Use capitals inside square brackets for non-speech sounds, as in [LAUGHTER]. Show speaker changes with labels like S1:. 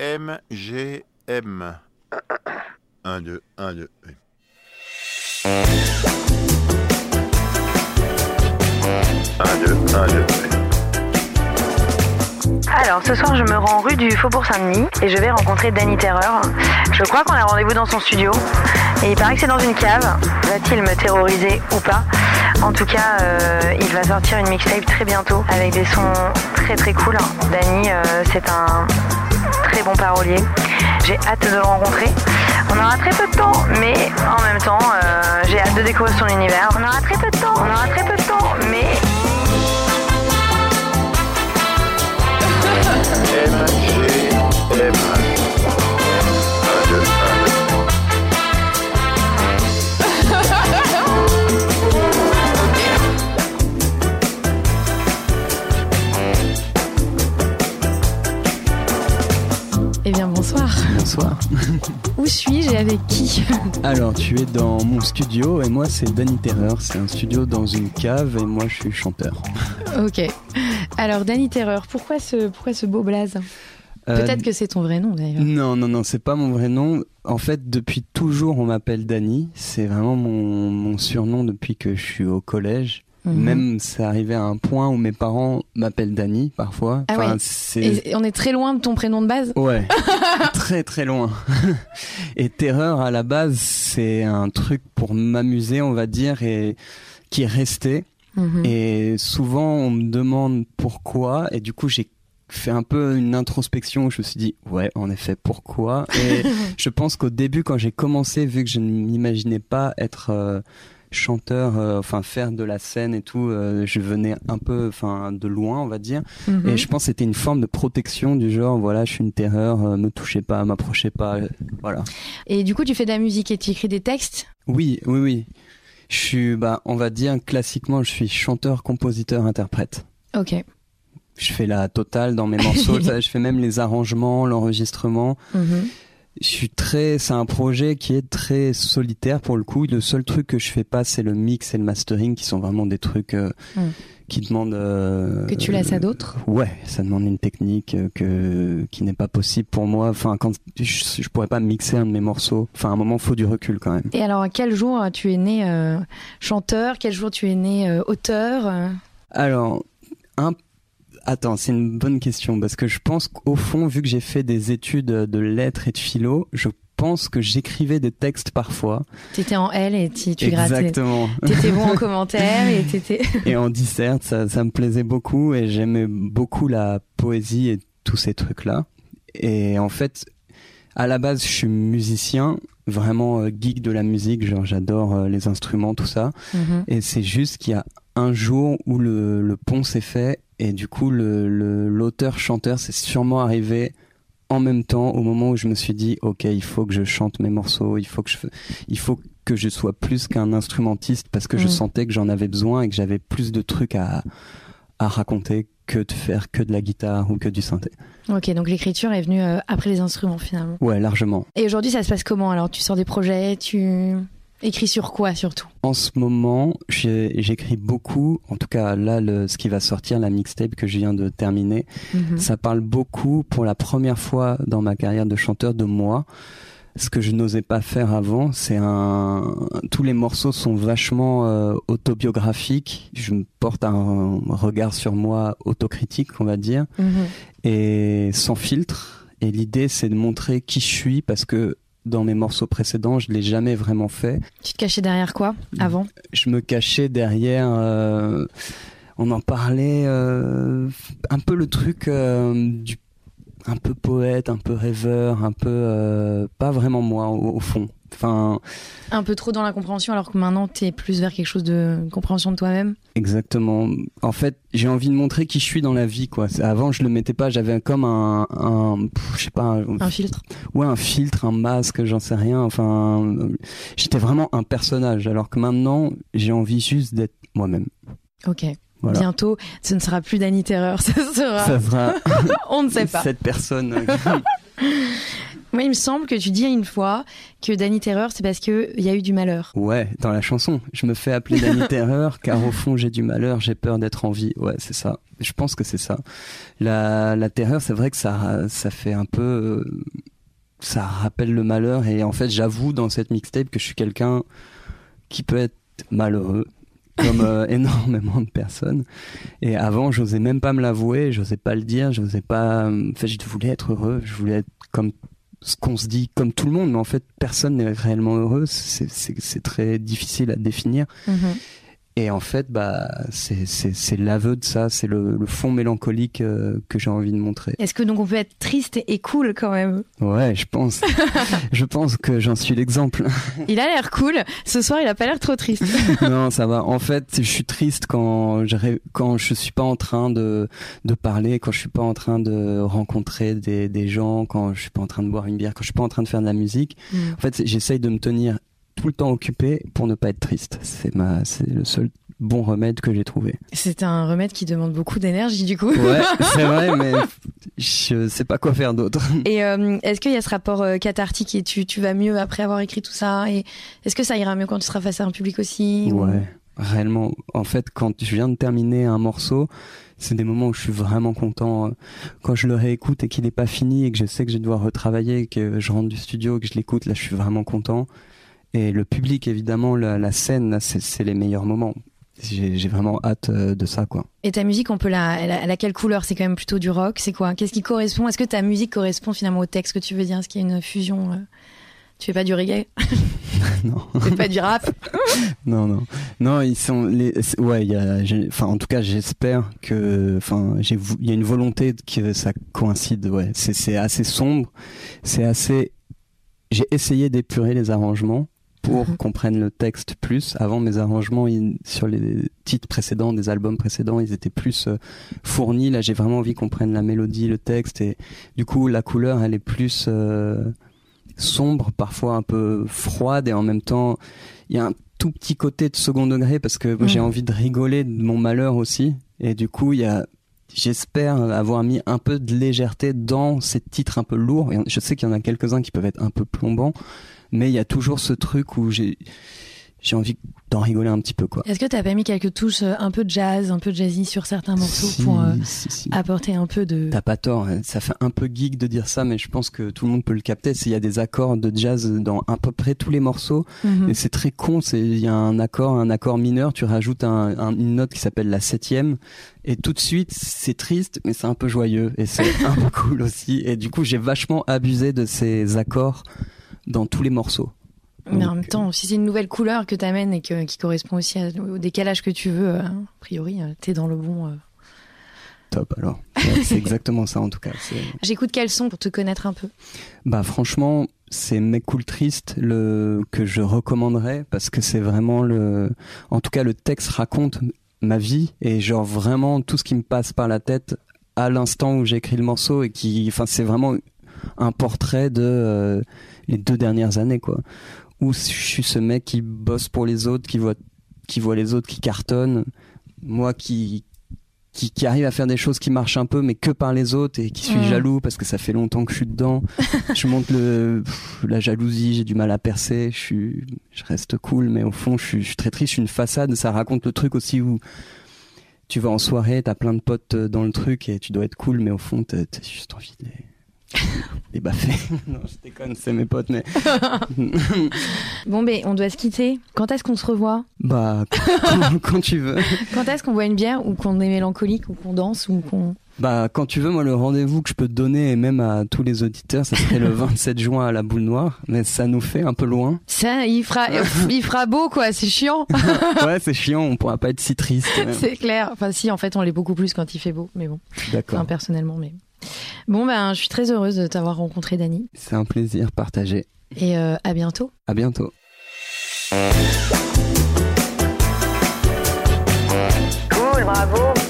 S1: MGM. 1, 2, 1, 2. 1, 2, 1, 2.
S2: Alors ce soir je me rends rue du Faubourg Saint-Denis et je vais rencontrer Danny Terreur. Je crois qu'on a rendez-vous dans son studio et il paraît que c'est dans une cave. Va-t-il me terroriser ou pas? En tout cas, euh, il va sortir une mixtape très bientôt avec des sons très très cool. Danny, euh, c'est un très bon parolier. J'ai hâte de le rencontrer. On aura très peu de temps, mais en même temps, euh, j'ai hâte de découvrir son univers. On aura très peu de temps, on aura très peu de temps, mais
S1: MGM.
S3: Bonsoir. [LAUGHS] Où suis-je et avec qui [LAUGHS]
S4: Alors, tu es dans mon studio et moi, c'est Danny Terreur. C'est un studio dans une cave et moi, je suis chanteur.
S3: Ok. Alors Danny Terreur, pourquoi ce, pourquoi ce beau blaze?
S4: Euh,
S3: Peut-être que c'est ton vrai nom d'ailleurs.
S4: Non, non, non, c'est pas mon vrai nom. En fait, depuis toujours, on m'appelle Danny. C'est vraiment mon, mon surnom depuis que je suis au collège.
S3: Mhm.
S4: Même, c'est arrivé à un point où mes parents m'appellent Danny parfois.
S3: Ah ouais.
S4: c'est...
S3: Et, et on est très loin de ton prénom de base?
S4: Ouais, [LAUGHS] très très loin. [LAUGHS] Et terreur à la base, c'est un truc pour m'amuser, on va dire, et qui est resté.
S3: Mhm.
S4: Et souvent, on me demande pourquoi, et du coup, j'ai fait un peu une introspection où je me suis dit, ouais, en effet, pourquoi? Et [LAUGHS] je pense qu'au début, quand j'ai commencé, vu que je ne m'imaginais pas être euh, chanteur, euh, enfin faire de la scène et tout, euh, je venais un peu, enfin, de loin, on va dire.
S3: Mhm.
S4: Et je pense que c'était une forme de protection du genre, voilà, je suis une terreur, euh, me touchez pas, m'approchez pas, voilà.
S3: Et du coup, tu fais de la musique et tu écris des textes?
S4: Oui, oui, oui. Je suis, bah, on va dire classiquement, je suis chanteur, compositeur, interprète.
S3: Ok.
S4: Je fais la totale dans mes morceaux, [LAUGHS] ça, je fais même les arrangements, l'enregistrement.
S3: Mhm.
S4: Je suis très, c'est un projet qui est très solitaire pour le coup. Le seul truc que je fais pas, c'est le mix et le mastering, qui sont vraiment des trucs euh, qui demandent euh,
S3: Que tu laisses à d'autres
S4: Ouais, ça demande une technique euh, que qui n'est pas possible pour moi. Enfin, quand je, je pourrais pas mixer un de mes morceaux. Enfin, à un moment, faut du recul quand même.
S3: Et alors, à quel jour tu es né chanteur? Quel jour tu es né auteur?
S4: Alors, un Attends, c'est une bonne question parce que je pense qu'au fond, vu que j'ai fait des études de lettres et de philo, je pense que j'écrivais des textes parfois.
S3: T'étais en L et tu, tu grattais.
S4: Exactement.
S3: T'étais bon en [LAUGHS] commentaire et t'étais. [LAUGHS]
S4: et en dissert, ça, ça me plaisait beaucoup et j'aimais beaucoup la poésie et tous ces trucs-là. Et en fait, à la base, je suis musicien, vraiment euh, geek de la musique, genre j'adore euh, les instruments, tout ça.
S3: Mhm.
S4: Et c'est juste qu'il y a un jour où le, le pont s'est fait et du coup le le- l'auteur-chanteur c'est sûrement arrivé en même temps au moment où je me suis dit ok il faut que je chante mes morceaux, il faut que je il faut que je sois plus qu'un instrumentiste parce que je
S3: Mhm.
S4: sentais que j'en avais besoin et que j'avais plus de trucs à à raconter que de faire que de la guitare ou que du synthé.
S3: Ok, donc l'écriture est venue euh, après les instruments finalement.
S4: Ouais, largement.
S3: Et aujourd'hui, ça se passe comment? Alors, tu sors des projets, tu écris sur quoi surtout?
S4: En ce moment, j'écris beaucoup. En tout cas, là, le, ce qui va sortir, la mixtape que je viens de terminer,
S3: Mhm.
S4: ça parle beaucoup pour la première fois dans ma carrière de chanteur de moi. Ce que je n'osais pas faire avant, c'est un. Tous les morceaux sont vachement euh, autobiographiques. Je me porte un regard sur moi autocritique, on va dire,
S3: Mhm.
S4: et sans filtre. Et l'idée, c'est de montrer qui je suis parce que dans mes morceaux précédents, je l'ai jamais vraiment fait.
S3: Tu te cachais derrière quoi avant?
S4: Je me cachais derrière. euh, on en parlait euh, un peu le truc euh, du un peu poète, un peu rêveur, un peu pas vraiment moi au, au fond. Enfin,
S3: Un peu trop dans la compréhension, alors que maintenant, t'es plus vers quelque chose de compréhension de toi-même.
S4: exactement. En fait, j'ai envie de montrer qui je suis dans la vie, quoi. Avant, je le mettais pas. J'avais comme un, je sais pas, un-
S3: Un filtre.
S4: ouais, un filtre, un masque, j'en sais rien. Enfin, j'étais vraiment un personnage. Alors que maintenant, j'ai envie juste d'être moi-même.
S3: Ok.
S4: Voilà.
S3: Bientôt, ce ne sera plus Danny Terreur, [LAUGHS] ce sera.
S4: Ça sera [LAUGHS]
S3: On ne sait pas.
S4: cette personne. [LAUGHS]
S3: Moi, il me semble que tu dis une fois que Danny Terreur, c'est parce qu'il y a eu du malheur.
S4: Ouais, dans la chanson. Je me fais appeler Danny [LAUGHS] Terreur car au fond j'ai du malheur, j'ai peur d'être en vie. Ouais, c'est ça. Je pense que c'est ça. La, la terreur, c'est vrai que ça, ça fait un peu. Ça rappelle le malheur et en fait, j'avoue dans cette mixtape que je suis quelqu'un qui peut être malheureux. Comme [LAUGHS] euh, énormément de personnes. Et avant, j'osais même pas me l'avouer, j'osais pas le dire, j'osais pas. En fait, je voulais être heureux, je voulais être comme ce qu'on se dit comme tout le monde, mais en fait, personne n'est réellement heureux. C'est- très difficile à définir. Et en fait, bah, c'est- l'aveu de ça, c'est le, le fond mélancolique euh, que j'ai envie de montrer.
S3: Est-ce que donc on peut être triste et cool quand même?
S4: Ouais, je pense. [LAUGHS] je pense que j'en suis l'exemple.
S3: Il a l'air cool. Ce soir, il a pas l'air trop triste. [LAUGHS]
S4: non, ça va. En fait, je suis triste quand je quand je suis pas en train de de parler, quand je suis pas en train de rencontrer des des gens, quand je suis pas en train de boire une bière, quand je suis pas en train de faire de la musique. En fait, j'essaye de me tenir tout le temps occupé pour ne pas être triste. C'est ma, c'est le seul bon remède que j'ai trouvé.
S3: C'est un remède qui demande beaucoup d'énergie du coup.
S4: Ouais, [LAUGHS] c'est vrai, mais je sais pas quoi faire d'autre.
S3: Et euh, est-ce qu'il y a ce rapport euh, cathartique et tu, tu vas mieux après avoir écrit tout ça Et est-ce que ça ira mieux quand tu seras face à un public aussi ou-
S4: Ouais, réellement. En fait, quand je viens de terminer un morceau, c'est des moments où je suis vraiment content. Quand je le réécoute et qu'il n'est pas fini et que je sais que je vais devoir retravailler, que je rentre du studio, que je l'écoute, là, je suis vraiment content. Et le public, évidemment, la, la scène, c'est les meilleurs moments. J'ai vraiment hâte euh, de ça, quoi.
S3: Et ta musique, on peut la, elle a, elle a quelle couleur? C'est quand même plutôt du rock. C'est quoi? Qu'est-ce qui correspond? Est-ce que ta musique correspond finalement au texte que tu veux dire? Est-ce qu'il y a une fusion euh Tu fais pas du reggae? [LAUGHS] [LAUGHS]
S4: Non.
S3: Tu fais pas du rap? [LAUGHS]
S4: Non, non, non, ils sont les. Ouais, y a. Enfin, en tout cas, j'espère que. Enfin, j'ai. Il y a une volonté que ça coïncide. Ouais, c'est assez sombre, c'est assez. J'ai essayé d'épurer les arrangements pour
S3: Mhm.
S4: qu'on prenne le texte plus. Avant, mes arrangements ils- sur les titres précédents des albums précédents, ils étaient plus euh, fournis. Là, j'ai vraiment envie qu'on prenne la mélodie, le texte, et du coup, la couleur, elle est plus. euh, sombre, parfois un peu froide et en même temps il y a un tout petit côté de second degré parce que
S3: Mhm.
S4: j'ai envie de rigoler de mon malheur aussi et du coup il y a j'espère avoir mis un peu de légèreté dans ces titres un peu lourds je sais qu'il y en a quelques-uns qui peuvent être un peu plombants mais il y a toujours ce truc où j'ai j'ai envie d'en rigoler un petit peu quoi
S3: Est-ce que t'as pas mis quelques touches euh, un peu de jazz, un peu de jazzy sur certains morceaux
S4: Si,
S3: pour euh,
S4: si, si.
S3: apporter un peu de.
S4: T'as pas tort, hein. ça fait un peu geek de dire ça, mais je pense que tout le monde peut le capter. Il y a des accords de jazz dans à peu près tous les morceaux,
S3: Mhm.
S4: et c'est très con. C'est il y a un accord, un accord mineur, tu rajoutes un- un- une note qui s'appelle la septième, et tout de suite c'est triste, mais c'est un peu joyeux et c'est [LAUGHS] un peu cool aussi. Et du coup j'ai vachement abusé de ces accords dans tous les morceaux.
S3: Mais en même temps, si c'est une nouvelle couleur que t'amènes et que, qui correspond aussi à- au décalage que tu veux, euh, a priori, euh, t'es dans le bon. euh.
S4: Top alors. Ouais, c'est [LAUGHS] exactement ça en tout cas.
S3: J'écoute quel son pour te connaître un peu?
S4: Bah franchement, c'est Mec Cool Triste le que je recommanderais parce que c'est vraiment le en tout cas le texte raconte ma vie et genre vraiment tout ce qui me passe par la tête à l'instant où j'ai écrit le morceau et qui enfin c'est vraiment un portrait de euh, les deux dernières années quoi. Où je suis ce mec qui bosse pour les autres qui voit qui voit les autres qui cartonnent moi qui qui, qui arrive à faire des choses qui marchent un peu mais que par les autres et qui suis
S3: Mm.
S4: jaloux parce que ça fait longtemps que je suis dedans. [LAUGHS] Je monte le pff, la jalousie j'ai du mal à percer je suis je reste cool mais au fond je suis, je suis très triste je suis une façade. Ça raconte le truc aussi où tu vas en soirée t'as plein de potes euh, dans le truc et tu dois être cool mais au fond t'as juste envie de les, [LAUGHS] les baffer [LAUGHS] non je déconne c'est mes potes mais [LAUGHS]
S3: Bon, ben, on doit se quitter. Quand est-ce qu'on se revoit?
S4: Bah quand, quand tu veux
S3: Quand est-ce qu'on boit une bière ou qu'on est mélancolique ou qu'on danse ou qu'on.
S4: Bah, quand tu veux, moi, le rendez-vous que je peux te donner, et même à tous les auditeurs, ça serait le 27 juin à la boule noire, mais ça nous fait un peu loin.
S3: Ça, il fera, il fera beau, quoi. C'est chiant.
S4: ouais, c'est chiant, on pourra pas être si triste.
S3: C'est clair. Enfin, si, en fait, on l'est beaucoup plus quand il fait beau. Mais bon,
S4: D'accord.
S3: enfin, personnellement, mais. Bon, ben, je suis très heureuse de t'avoir rencontré, Dani.
S4: C'est un plaisir partagé.
S3: Et euh, à bientôt.
S4: À bientôt.
S2: Cool, bravo.